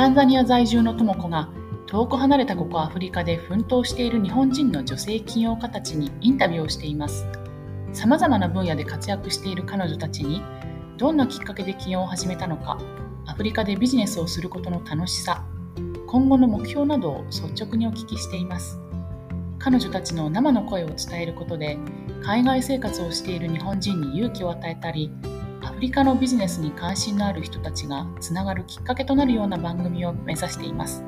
タンザニア在住の智子が遠く離れたここアフリカで奮闘している日本人の女性起業家たちにインタビューをしています。さまざまな分野で活躍している彼女たちにどんなきっかけで起業を始めたのかアフリカでビジネスをすることの楽しさ今後の目標などを率直にお聞きしています。彼女たちの生の声を伝えることで海外生活をしている日本人に勇気を与えたりリカのビジネスに関心のある人たちがつながるきっかけとなるような番組を目指しています。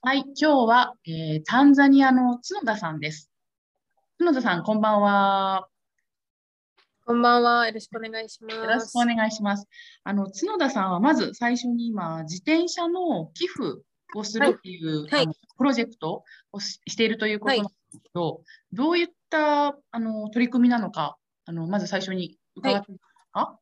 はい、今日は、えー、タンザニアの角田さんです。角田さん、こんばんは。こんばんは。よろしくお願いします。よろしくお願いします。あの角田さんはまず最初に今自転車の寄付をするっていう、はい。はい、プロジェクトをしているということなんですけど、はい、どういったあの取り組みなのかあのまず最初に伺っていいですか、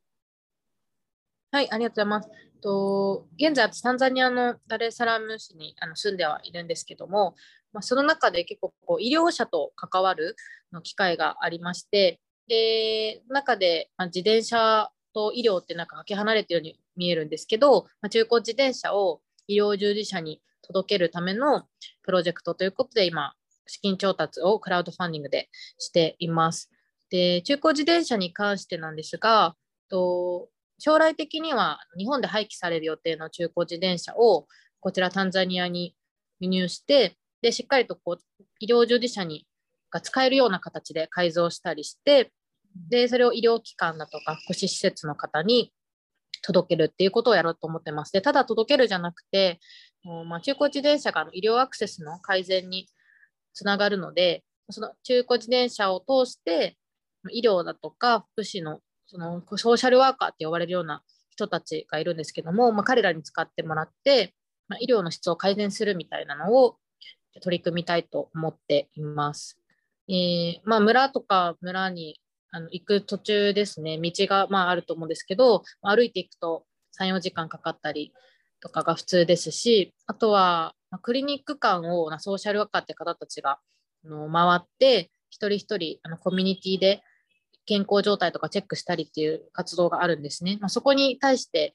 はい、ありがとうございます。と現在、タンザニアのダレサラム市にあの住んではいるんですけども、まあ、その中で結構こう医療者と関わるの機会がありまして、で中で、まあ、自転車と医療ってなんかかけ離れてるように見えるんですけど、まあ、中古自転車を医療従事者に届けるためのプロジェクトということで今資金調達をクラウドファンディングでしています。で中古自転車に関してなんですがと将来的には日本で廃棄される予定の中古自転車をこちらタンザニアに輸入してでしっかりとこう医療従事者にが使えるような形で改造したりしてでそれを医療機関だとか福祉施設の方に届けるっていうことをやろうと思ってます。でただ届けるじゃなくて、まあ、中古自転車が医療アクセスの改善につながるので、その中古自転車を通して医療だとか福祉のそのソーシャルワーカーって呼ばれるような人たちがいるんですけども、まあ、彼らに使ってもらって、まあ、医療の質を改善するみたいなのを取り組みたいと思っています。えー、まあ、村とか村にあの行く途中ですね、道がまああると思うんですけど、歩いていくと3、4時間かかったりとかが普通ですし、あとはクリニック間をソーシャルワーカーって方たちがあの回って、一人一人あのコミュニティで健康状態とかチェックしたりっていう活動があるんですね。まあ、そこに対して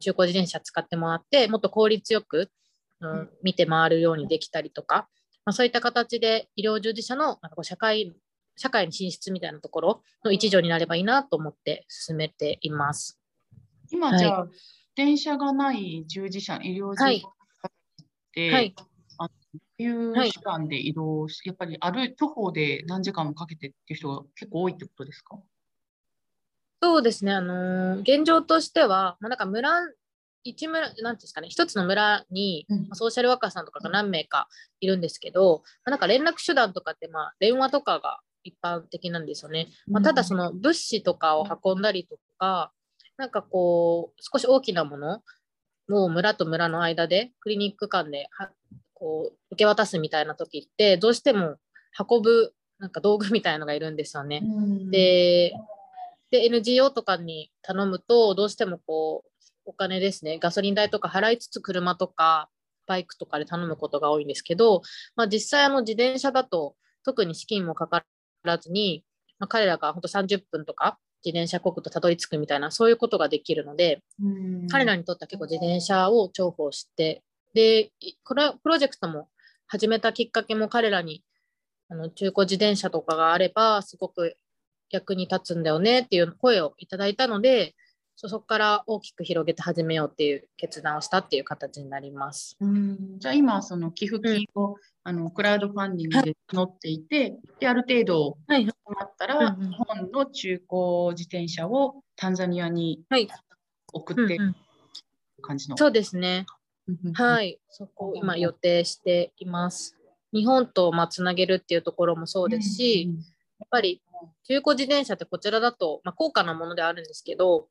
中古自転車使ってもらって、もっと効率よく、うん、見て回るようにできたりとか、まあ、そういった形で医療従事者のなんかこう社会社会に進出みたいなところの一助になればいいなと思って進めています。今、じゃあ、はい、電車がない従事者、医療従事者で、はい、あい。う時間で移動し、やっぱり歩徒歩で何時間もかけてっていう人が結構多いってことですか？そうですね、あのー、現状としては、まあ、なんか村一村、なんですかね、一つの村に、ソーシャルワーカーさんとかが何名かいるんですけど、まあ、なんか連絡手段とかって、まあ、電話とかが一般的なんですよね。まあ、ただ、その物資とかを運んだりとか、なんかこう、少し大きなものを村と村の間で、クリニック間ではこう受け渡すみたいな時って、どうしても運ぶなんか道具みたいのがいるんですよね。でで NGO とかに頼むとどうしてもこうお金ですね、ガソリン代とか払いつつ車とかバイクとかで頼むことが多いんですけど、まあ、実際あの自転車だと特に資金もかからずに、まあ、彼らが本当30分とか自転車国とたどり着くみたいなそういうことができるので彼らにとっては結構自転車を重宝してでこれプロジェクトも始めたきっかけも彼らにあの中古自転車とかがあればすごく役に立つんだよねっていう声をいただいたのでそこから大きく広げて始めようっていう決断をしたっていう形になります。うん。じゃあ今その寄付金を、うん、あのクラウドファンディングで募っていて、はい、である程度集まったら、はい、日本の中古自転車をタンザニアに送ってる感じの、そうですね。はい、そこを今予定しています。日本とまあつなげるっていうところもそうですし、やっぱり中古自転車ってこちらだと、まあ、高価なものであるんですけど、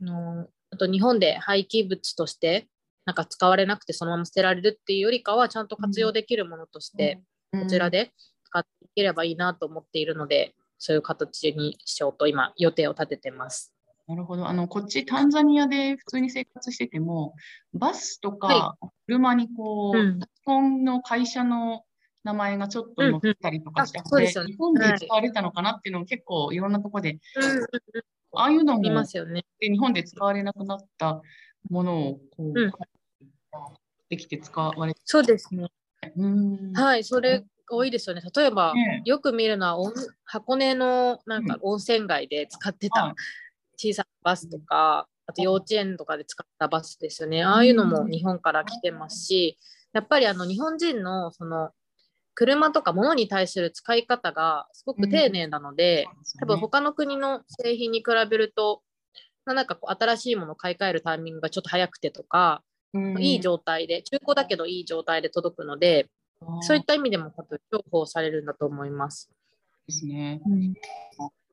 のあと日本で廃棄物としてなんか使われなくてそのまま捨てられるっていうよりかはちゃんと活用できるものとしてこちらで使っていければいいなと思っているのでそういう形にしようと今予定を立ててます。なるほど。あの、こっちタンザニアで普通に生活してても、バスとか車にこう、はいうん、日本の会社の名前がちょっと載ってたりとかして、うん。うんね。日本で使われたのかなっていうのも結構いろんなところで、ああいうのもいますよね。で日本で使われなくなったものをこう、うんできて使われて、そうですね。うんはい、それ多いですよね。例えば、ねよく見るのは温箱根のなんか温泉街で使ってはいた小さなバスとか、あと幼稚園とかで使ったバスですよね。ああいうのも日本から来てますし、やっぱりあの日本人のその車とか物に対する使い方がすごく丁寧なので、多分他の国の製品に比べると、なんかこう新しいものを買い替えるタイミングがちょっと早くてとか、うんいい状態で、中古だけどいい状態で届くので、そういった意味でも多分重宝されるんだと思います。ですね。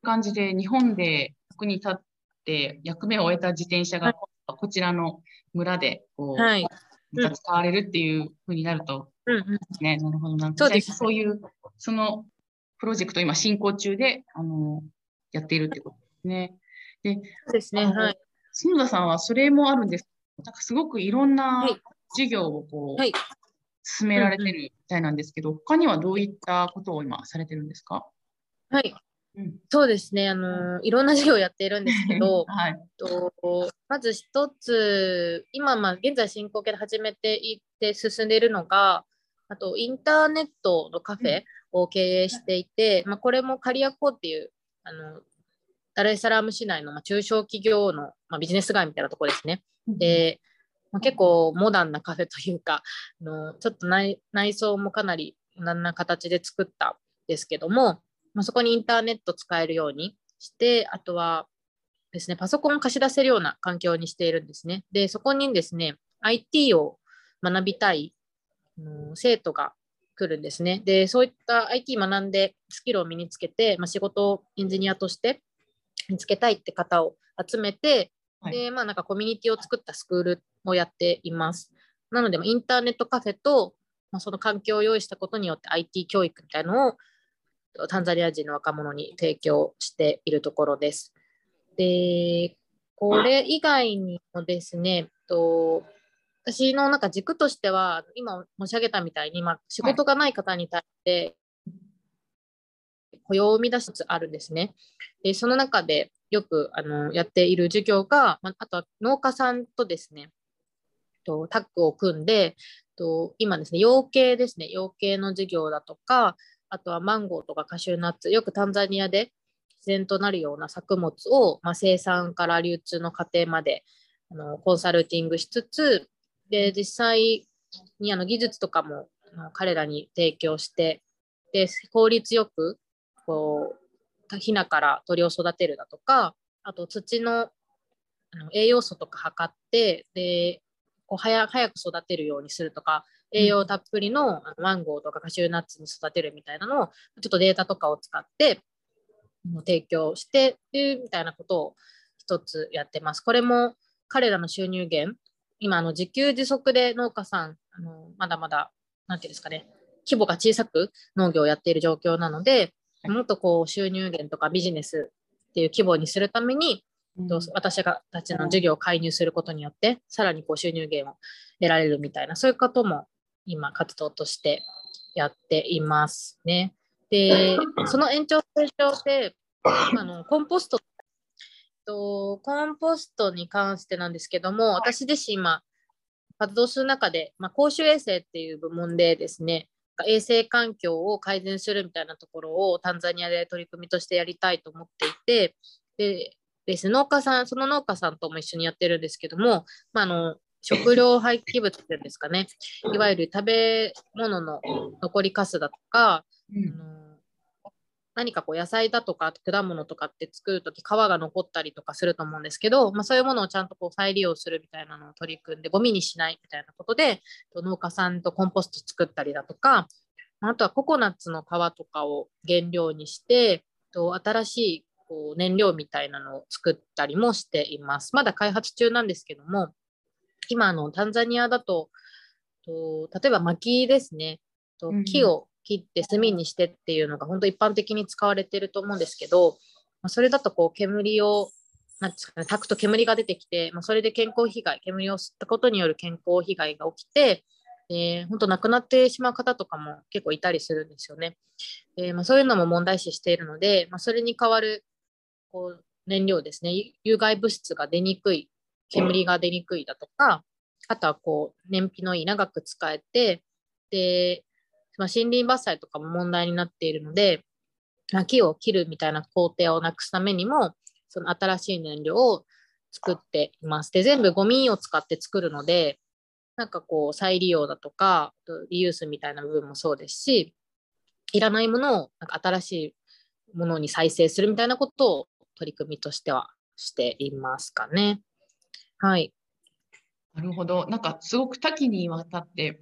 感じで日本で役に立って役目を終えた自転車はいがこちらの村でこう、はい。また使われるっていうふうになると。ね、なるほどな。そうですそういうそのプロジェクト今進行中であのやっているってことですね。で、そうですね。はい。角田さんはそれもあるんです。なんかすごくいろんなはい授業をこう、はい進められてるみたいなんですけど、他にはどういったことを今されてるんですか？はい。うん、そうですね。あのいろんな授業をやっているんですけど、はい。とまず一つ、今、まあ、現在進行形で始めていって進んでいるのが、あとインターネットのカフェを経営していて、まあ、これもカリアコっていうあのダルエサラーム市内のまあ中小企業の、まあ、ビジネス街みたいなところですね。で、まあ、結構モダンなカフェというか、あのちょっと内内装もかなりモダンな形で作ったんですけども、まあ、そこにインターネット使えるようにして、あとはですね、パソコンを貸し出せるような環境にしているんですね。で、そこにですね、IT を学びたい生徒が来るんですね。で、そういった IT 学んでスキルを身につけて、まあ、仕事をエンジニアとして見つけたいって方を集めて、はいで、まあなんかコミュニティを作ったスクールをやっています。なので、まあインターネットカフェと、まあ、その環境を用意したことによって IT 教育みたいなのをタンザニア人の若者に提供しているところです。で、これ以外にもですね、と私のなんか軸としては、今申し上げたみたいに、まあ、仕事がない方に対して雇用を生み出しつつあるんですね。でその中でよくあのやっている授業が、まあ、とは農家さんとですね、とタッグを組んで、と今ですね、養鶏ですね、養鶏の授業だとか、あとはマンゴーとかカシューナッツ、よくタンザニアで自然となるような作物を、まあ、生産から流通の過程まであのコンサルティングしつつ、で実際にあの技術とかも彼らに提供して、で効率よくこうヒナから鳥を育てるだとか、あと土のあの栄養素とか測って、でこう早く育てるようにするとか、栄養たっぷりのマンゴーとかカシューナッツに育てるみたいなのを、ちょっとデータとかを使って提供してっていうみたいなことを一つやってます。これも彼らの収入源、今あの自給自足で農家さん、あのまだまだ、なんていうんですかね、規模が小さく農業をやっている状況なので、もっとこう収入源とかビジネスっていう規模にするために、と私がたちの授業を介入することによって、さらにこう収入源を得られるみたいな、そういうことも今活動としてやっていますね。で、その延長線上で、あのコンポストと、コンポストに関してなんですけども、私自身今、活動する中で、まあ、公衆衛生っていう部門でですね、衛生環境を改善するみたいなところをタンザニアで取り組みとしてやりたいと思っていて、でですね、農家さん、その農家さんとも一緒にやってるんですけども、まあ、あの食料廃棄物っていうんですかね、いわゆる食べ物の残りかすだとか、うんあの何かこう野菜だとか果物とかって作るとき皮が残ったりとかすると思うんですけど、まあ、そういうものをちゃんとこう再利用するみたいなのを取り組んでゴミにしないみたいなことで農家さんとコンポスト作ったりだとかあとはココナッツの皮とかを原料にしてと新しいこう燃料みたいなのを作ったりもしています。まだ開発中なんですけども今あのタンザニアだとと例えば薪ですね。とうん木を切って炭にしてっていうのが本当一般的に使われてると思うんですけど、まあ、それだとこう煙をなんですかね、炊くと煙が出てきて、まあ、それで健康被害、煙を吸ったことによる健康被害が起きて、で本当亡くなってしまう方とかも結構いたりするんですよね。でまあ、そういうのも問題視しているので、まあ、それに代わるこう燃料ですね。有害物質が出にくい煙が出にくいだとかあとはこう燃費のいい長く使えてで、まあ、森林伐採とかも問題になっているので木を切るみたいな工程をなくすためにもその新しい燃料を作っています。で全部ゴミを使って作るのでなんかこう再利用だとかリユースみたいな部分もそうですしいらないものをなんか新しいものに再生するみたいなことを取り組みとしてはしていますかね。はい。なるほど。なんかすごく多岐にわたって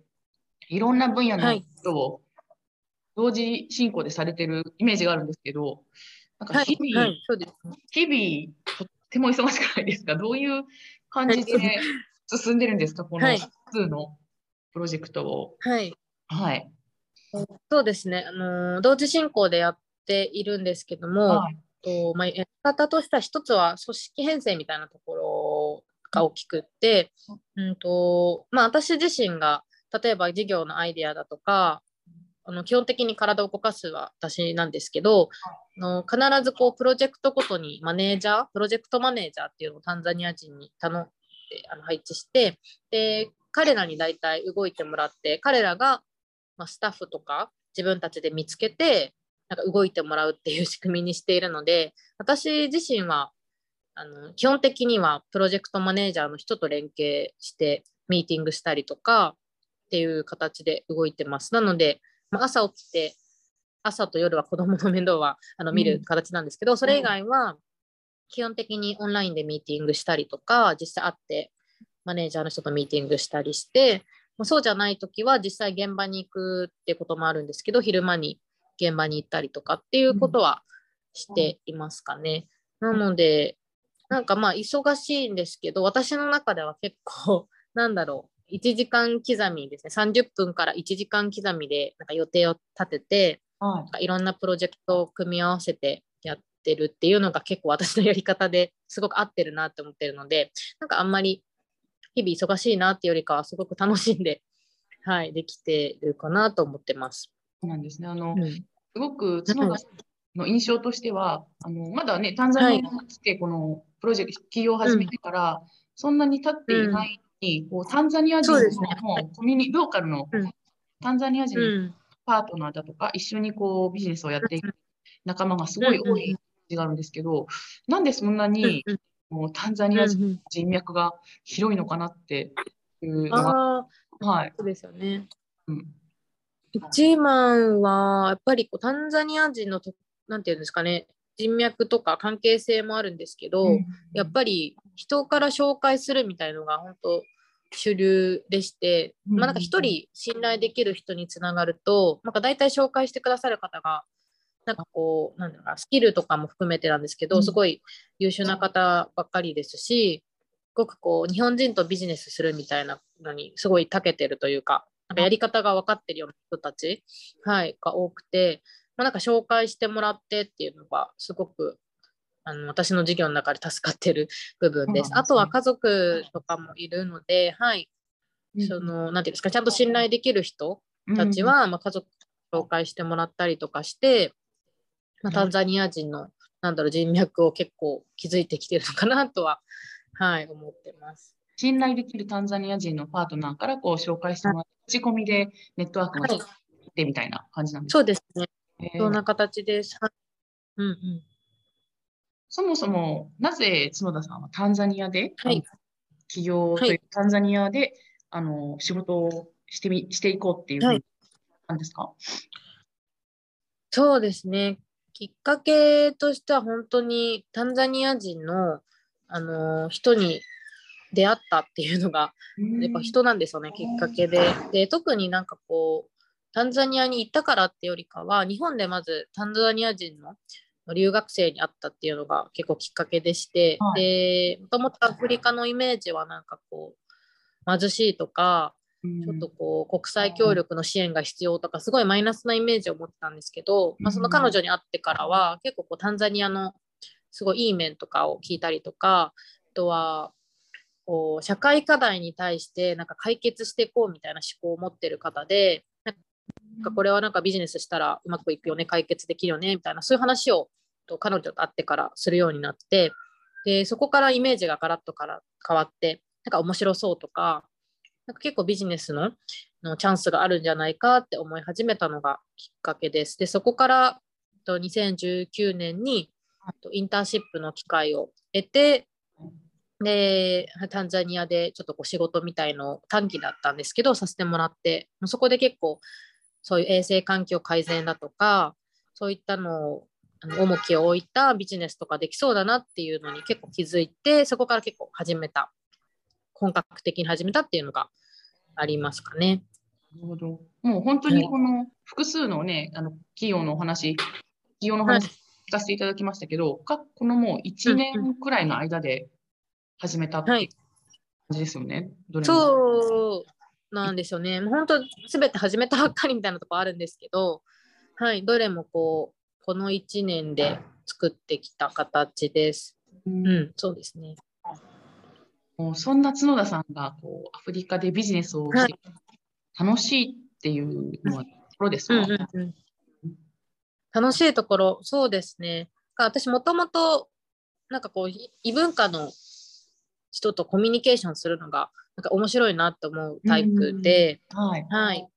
いろんな分野の人を同時進行でされてるイメージがあるんですけど、なんか日々、はいはい、日々とっても忙しくないですか？どういう感じで進んでるんですか？この普通のプロジェクトを。はい。はい。そうですね。あの同時進行でやっているんですけども、はい、とまあ、やり方としては一つは組織編成みたいなところが大きくって、うんとまあ、私自身が例えば事業のアイデアだとかあの基本的に体を動かすは私なんですけど、あの必ずこうプロジェクトごとにマネージャープロジェクトマネージャーっていうのをタンザニア人に頼んであの配置してで彼らに大体動いてもらって彼らが、ま、スタッフとか自分たちで見つけてなんか動いてもらうっていう仕組みにしているので私自身はあの基本的にはプロジェクトマネージャーの人と連携してミーティングしたりとかっていう形で動いてます。なので、まあ、朝起きて朝と夜は子供の面倒はあの見る形なんですけど、うん、それ以外は基本的にオンラインでミーティングしたりとか実際会ってマネージャーの人とミーティングしたりしてそうじゃない時は実際現場に行くってこともあるんですけど昼間に現場に行ったりとかっていうことはしていますかね。なので、なんかまあ忙しいんですけど、私の中では結構、なんだろう、1時間刻みですね、30分から1時間刻みでなんか予定を立てて、はい、いろんなプロジェクトを組み合わせてやってるっていうのが結構 私のやり方ですごく合ってるなって思ってるので、なんかあんまり日々忙しいなっていうよりかはすごく楽しんで、はい、できてるかなと思ってます。そうなんですね。あの、うん、すごく角田の印象としては、あのまだね、タンザニアに来て、このプロジェクト、起業を始めてから、そんなに経っていないに、うん、こうタンザニア人のコミュニ、ね、ローカルのタンザニア人のパートナーだとか、一緒にこうビジネスをやっていく仲間がすごい多い感じがあるんですけど、なんでそんなに、もうタンザニア人脈が広いのかなっていうのが、はい。そうですよね。うん。一番は、やっぱりこうタンザニア人のと、なんていうんですかね、人脈とか関係性もあるんですけど、うん、やっぱり人から紹介するみたいのが本当主流でして、うん、まあなんか一人信頼できる人につながると、なんか大体紹介してくださる方が、なんかこう、なんだろうスキルとかも含めてなんですけど、すごい優秀な方ばっかりですし、すごくこう、日本人とビジネスするみたいなのにすごい長けてるというか、なんかやり方が分かってるような人たち、はい、が多くて、まあ、なんか紹介してもらってっていうのがすごくあの私の授業の中で助かってる部分です。ですね、あとは家族とかもいるので、はい、その、なんていうんですか、ちゃんと信頼できる人たちは、まあ、家族紹介してもらったりとかして、まあ、タンザニア人の、なんだろう、人脈を結構築いてきてるのかなとは、はい、思ってます。信頼できるタンザニア人のパートナーからこう紹介してもらって、口コミでネットワークがってみたいな感じなんですか、そうですね。そんな形です。うんうん、そもそも、なぜ角田さんはタンザニアで、はい、起業という、はい、タンザニアであの仕事をしてみしていこうっていう、なんですか？そうですね。きっかけとしては本当にタンザニア人のあの人に出会ったっていうのがやっぱ人なんですよねきっかけで。で特になんかこうタンザニアに行ったからってよりかは日本でまずタンザニア人の留学生に会ったっていうのが結構きっかけでして、はい、でもともとアフリカのイメージはなんかこう貧しいとかちょっとこう国際協力の支援が必要とかすごいマイナスなイメージを持ってたんですけど、まあ、その彼女に会ってからは結構こうタンザニアのすごいいい面とかを聞いたりとかあとはこう社会課題に対してなんか解決していこうみたいな思考を持ってる方でこれはなんかビジネスしたらうまくいくよね解決できるよねみたいなそういう話をと彼女と会ってからするようになってでそこからイメージがガラッとから変わってなんか面白そうとかなんか結構ビジネスののチャンスがあるんじゃないかって思い始めたのがきっかけです。でそこからと2019年にインターンシップの機会を得てでタンザニアでちょっとこう仕事みたいの短期だったんですけどさせてもらってそこで結構そういう衛生環境改善だとかそういったのを重きを置いたビジネスとかできそうだなっていうのに結構気づいてそこから結構始めた。本格的に始めたっていうのがありますかね。なるほど。もう本当にこの複数のね、あの企業のお話企業の話聞かせていただきましたけど、はい、このもう1年くらいの間で始めたって感じですよね。はい、そうなんですよね。本当すべて始めたばっかりみたいなところあるんですけど、はい、どれもこうこの1年で作ってきた形です。うん、うん、そうですね。もうそんな角田さんがこうアフリカでビジネスをして楽しいっていうのはところですか、うんうんうん楽しいところ、そうですね。私もともとなんかこう異文化の人とコミュニケーションするのがなんか面白いなと思うタイプで、はい、はい、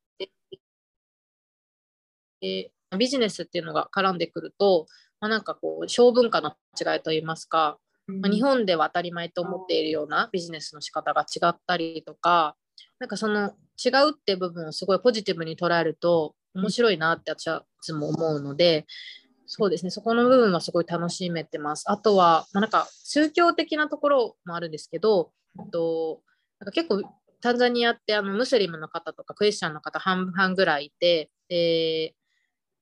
でビジネスっていうのが絡んでくると、まあ、なんかこう小文化の違いといいますか、まあ、日本では当たり前と思っているようなビジネスの仕方が違ったりとかなんかその違うって部分をすごいポジティブに捉えると面白いなって私はいつも思うので、そうですね、そこの部分はすごい楽しめてます。あとは、まあ、なんか宗教的なところもあるんですけど、となんか結構タンザニアってあのムスリムの方とかクリスチャンの方半々ぐらいいて、で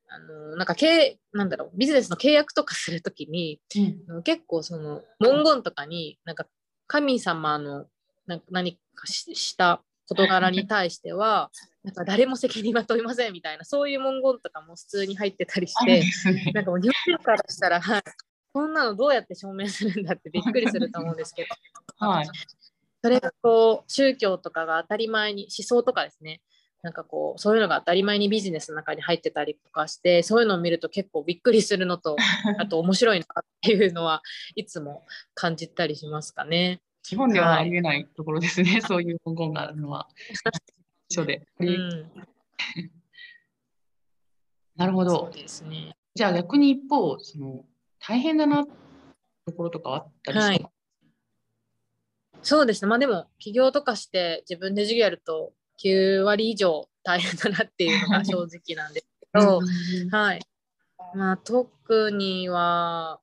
あのなんか経なんだろうビジネスの契約とかするときに、うん、結構その文言とかになんか神様のなんか何かした事柄に対してはなんか誰も責任は問いませんみたいなそういう文言とかも普通に入ってたりして、ね、なんかもう日本人からしたら、はい、こんなのどうやって証明するんだってびっくりすると思うんですけど、はい、それがこう宗教とかが当たり前に思想とかですね。なんかこうそういうのが当たり前にビジネスの中に入ってたりとかしてそういうのを見ると結構びっくりするのとあと面白いなっていうのはいつも感じたりしますかね。日本ではありえないところですね、はい、そういう文言があるのは。緒で。うん、なるほど。ですね。じゃあ逆に一方、その大変だなところとかあったりしまはい、そうですね。まあでも起業とかして自分で授業やると9割以上大変だなっていうのが 正直なんですけど、はい。まあ特には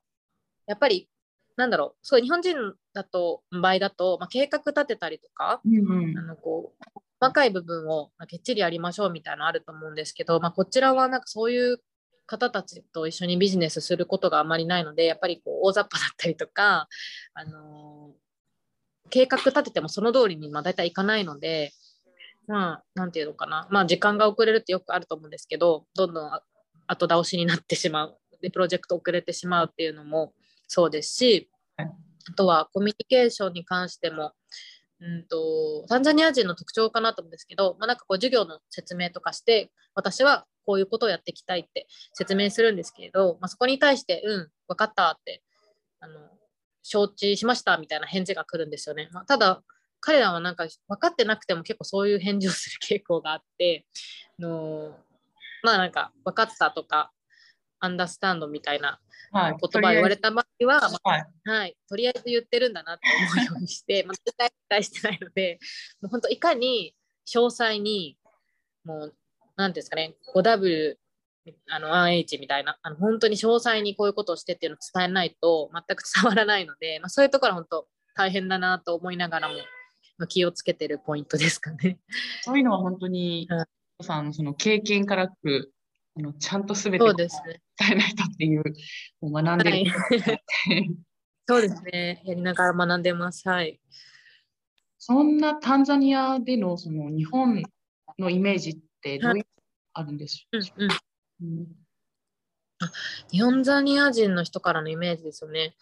やっぱりなんだろう、そう日本人だと場合だと、まあ、計画立てたりとか、うんうん、あのこう細かい部分をきっちりやりましょうみたいなのあると思うんですけど、まあ、こちらはなんかそういう方たちと一緒にビジネスすることがあまりないのでやっぱりこう大雑把だったりとか、あのー、計画立ててもその通りにまあ大体いかないのでまあ何て言うのかな。まあ時間が遅れるってよくあると思うんですけどどんどん後倒しになってしまう。でプロジェクト遅れてしまうっていうのもそうですしあとはコミュニケーションに関してもうんと、タンザニア人の特徴かなと思うんですけど、まあ、なんかこう授業の説明とかして私はこういうことをやっていきたいって説明するんですけれど、まあ、そこに対して「うん分かった」ってあの承知しましたみたいな返事が来るんですよね。まあ、ただ彼らはなんか分かってなくても結構そういう返事をする傾向があってあのまあなんか分かったとかアンダースタンドみたいなはい、言葉言われた場合は、まあ、はい、はい、とりあえず言ってるんだなって思うようにして、まあ、絶対期待してないので、もう本当いかに詳細に、もう、なんですかね、5W、あの 1H みたいな、あの本当に詳細にこういうことをしてっていうのを伝えないと全く伝わらないので、まあ、そういうところは本当大変だなと思いながらも、まあ、気をつけてるポイントですかね。そういうのは本当に、うん、さんその経験からくあのちゃんとすべて伝えないとっていう、う学んでる、はい、そうですね。やりながら学んでます。はい。そんなタンザニアでのその日本のイメージってどういう、あるんでしょうか、うんうんうんあ日本ザニア人の人からのイメージですよね。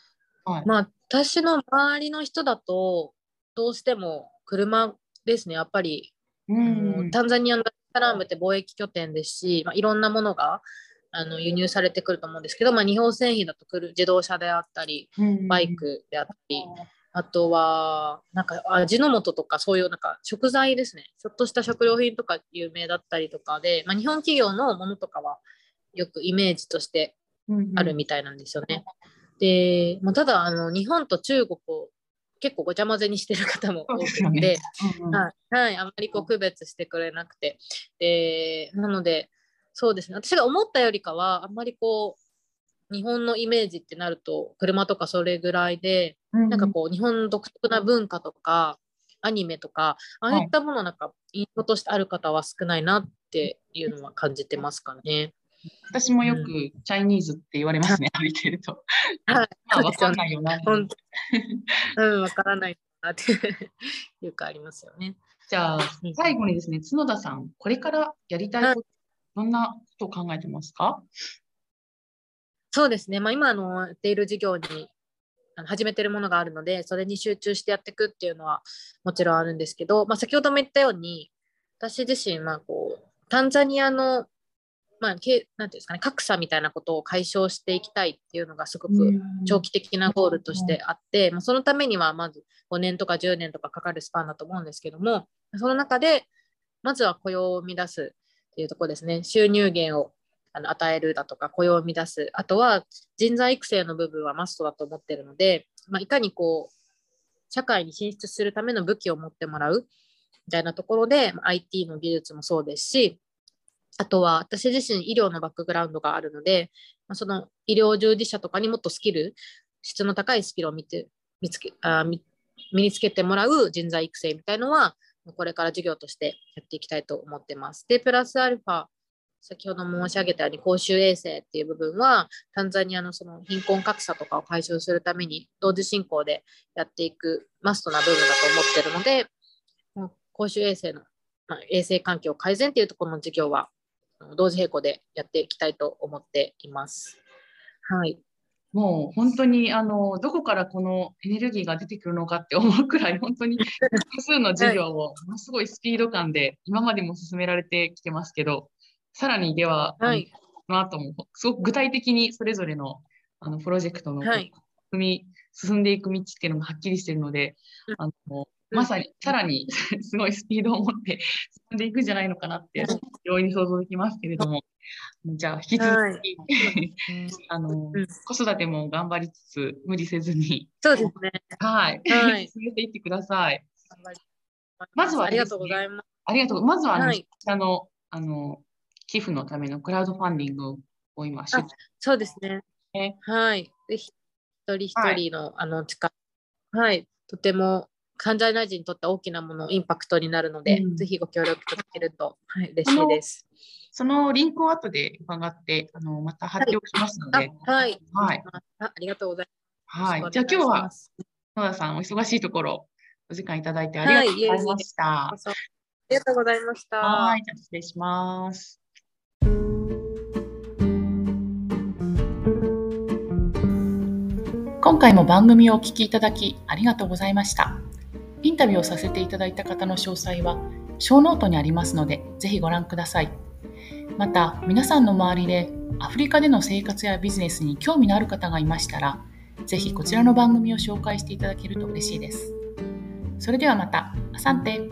はい、まあ私の周りの人だとどうしても車ですね、やっぱり、うん。タンザニアのダルサラームって貿易拠点ですし、まあ、いろんなものがあの輸入されてくると思うんですけど、まあ、日本製品だとくる自動車であったり、バイクであったり、あとは、なんか味の素とかそういうなんか食材ですね。ちょっとした食料品とか有名だったりとかで、まあ、日本企業のものとかはよくイメージとしてあるみたいなんですよね。で、まあ、ただあの日本と中国を結構ごちゃ混ぜにしてる方も多くて、そうですよね。うんうん。はい、はい、あまりこう区別してくれなくて。で、なので、そうですね、私が思ったよりかは、あんまりこう、日本のイメージってなると、車とかそれぐらいで、うんなんかこう、日本独特な文化とか、アニメとか、ああいったものなんか印象としてある方は少ないなっていうのは感じてますかね。私もよくチャイニーズって言われますね、歩いてると。はい、まあ、わかんないよな。うん、わからないなっていうかありますよね。じゃあうん、最後にですね、角田さん、これからやりたいこと、どんなことを考えてますか？そうですね、まあ、今あのやっている事業に始めているものがあるので、それに集中してやっていくっていうのはもちろんあるんですけど、まあ、先ほども言ったように、私自身、まあ、こうタンザニアの、まあ、けなんていうんですかね、格差みたいなことを解消していきたいっていうのがすごく長期的なゴールとしてあって、まあ、そのためにはまず5年とか10年とかかかるスパンだと思うんですけども、その中でまずは雇用を生み出すっていうところですね、収入源をあの与えるだとか雇用を生み出す、あとは人材育成の部分はマストだと思ってるので、まあ、いかにこう社会に進出するための武器を持ってもらうみたいなところで、まあ IT の技術もそうですし、あとは私自身医療のバックグラウンドがあるので、まあ、その医療従事者とかにもっとスキル、質の高いスキルを見て見つけあ身につけてもらう人材育成みたいのは、これから授業としてやっていきたいと思ってます。で、プラスアルファ、先ほど申し上げたように公衆衛生っていう部分は、タンザニアのその貧困格差とかを解消するために、同時進行でやっていくマストな部分だと思ってるので、公衆衛生の、まあ、衛生環境改善っていうところの授業は、同時並行でやっていきたいと思っています。はい。もう本当にあのどこからこのエネルギーが出てくるのかって思うくらい本当に複数の授業をものすごいスピード感で今までも進められてきてますけどさらにでは、はい。この後もすごく具体的にそれぞれのあのプロジェクトのはい進み進んでいく道っていうのがはっきりしているので、うんあのまさにさらに すごいスピードを持って進んでいくんじゃないのかなってうん。容易に想像できますけれども、じゃあ引き続き、はい。あの、うん。子育ても頑張りつつ、無理せずに、そうですね。はい、はい。進めていってください。まずはありがとうございます。ありがとう。まずは、あの、はい。こちらの、あの、寄付のためのクラウドファンディングを今、そうですね。ね。はい。ぜひ、一人一人の、あの力、はい、とても、関西大臣にとって大きなもの、インパクトになるので、うんぜひご協力いただけると、はい、嬉しいです。そのリンクを後で伺って、あの、また発表しますのあで、はい。はい。あありがとうございはい。ます。じゃあ今日は。野田さん、お忙しいところ、お時間いただいてありがとうございました。ありがとうございました。はい。失礼します。今回も番組をお聞きいただきありがとうございました。インタビューをさせていただいた方の詳細は、ショーノートにありますので、ぜひご覧ください。また、皆さんの周りでアフリカでの生活やビジネスに興味のある方がいましたら、ぜひこちらの番組を紹介していただけると嬉しいです。それではまた、 Asante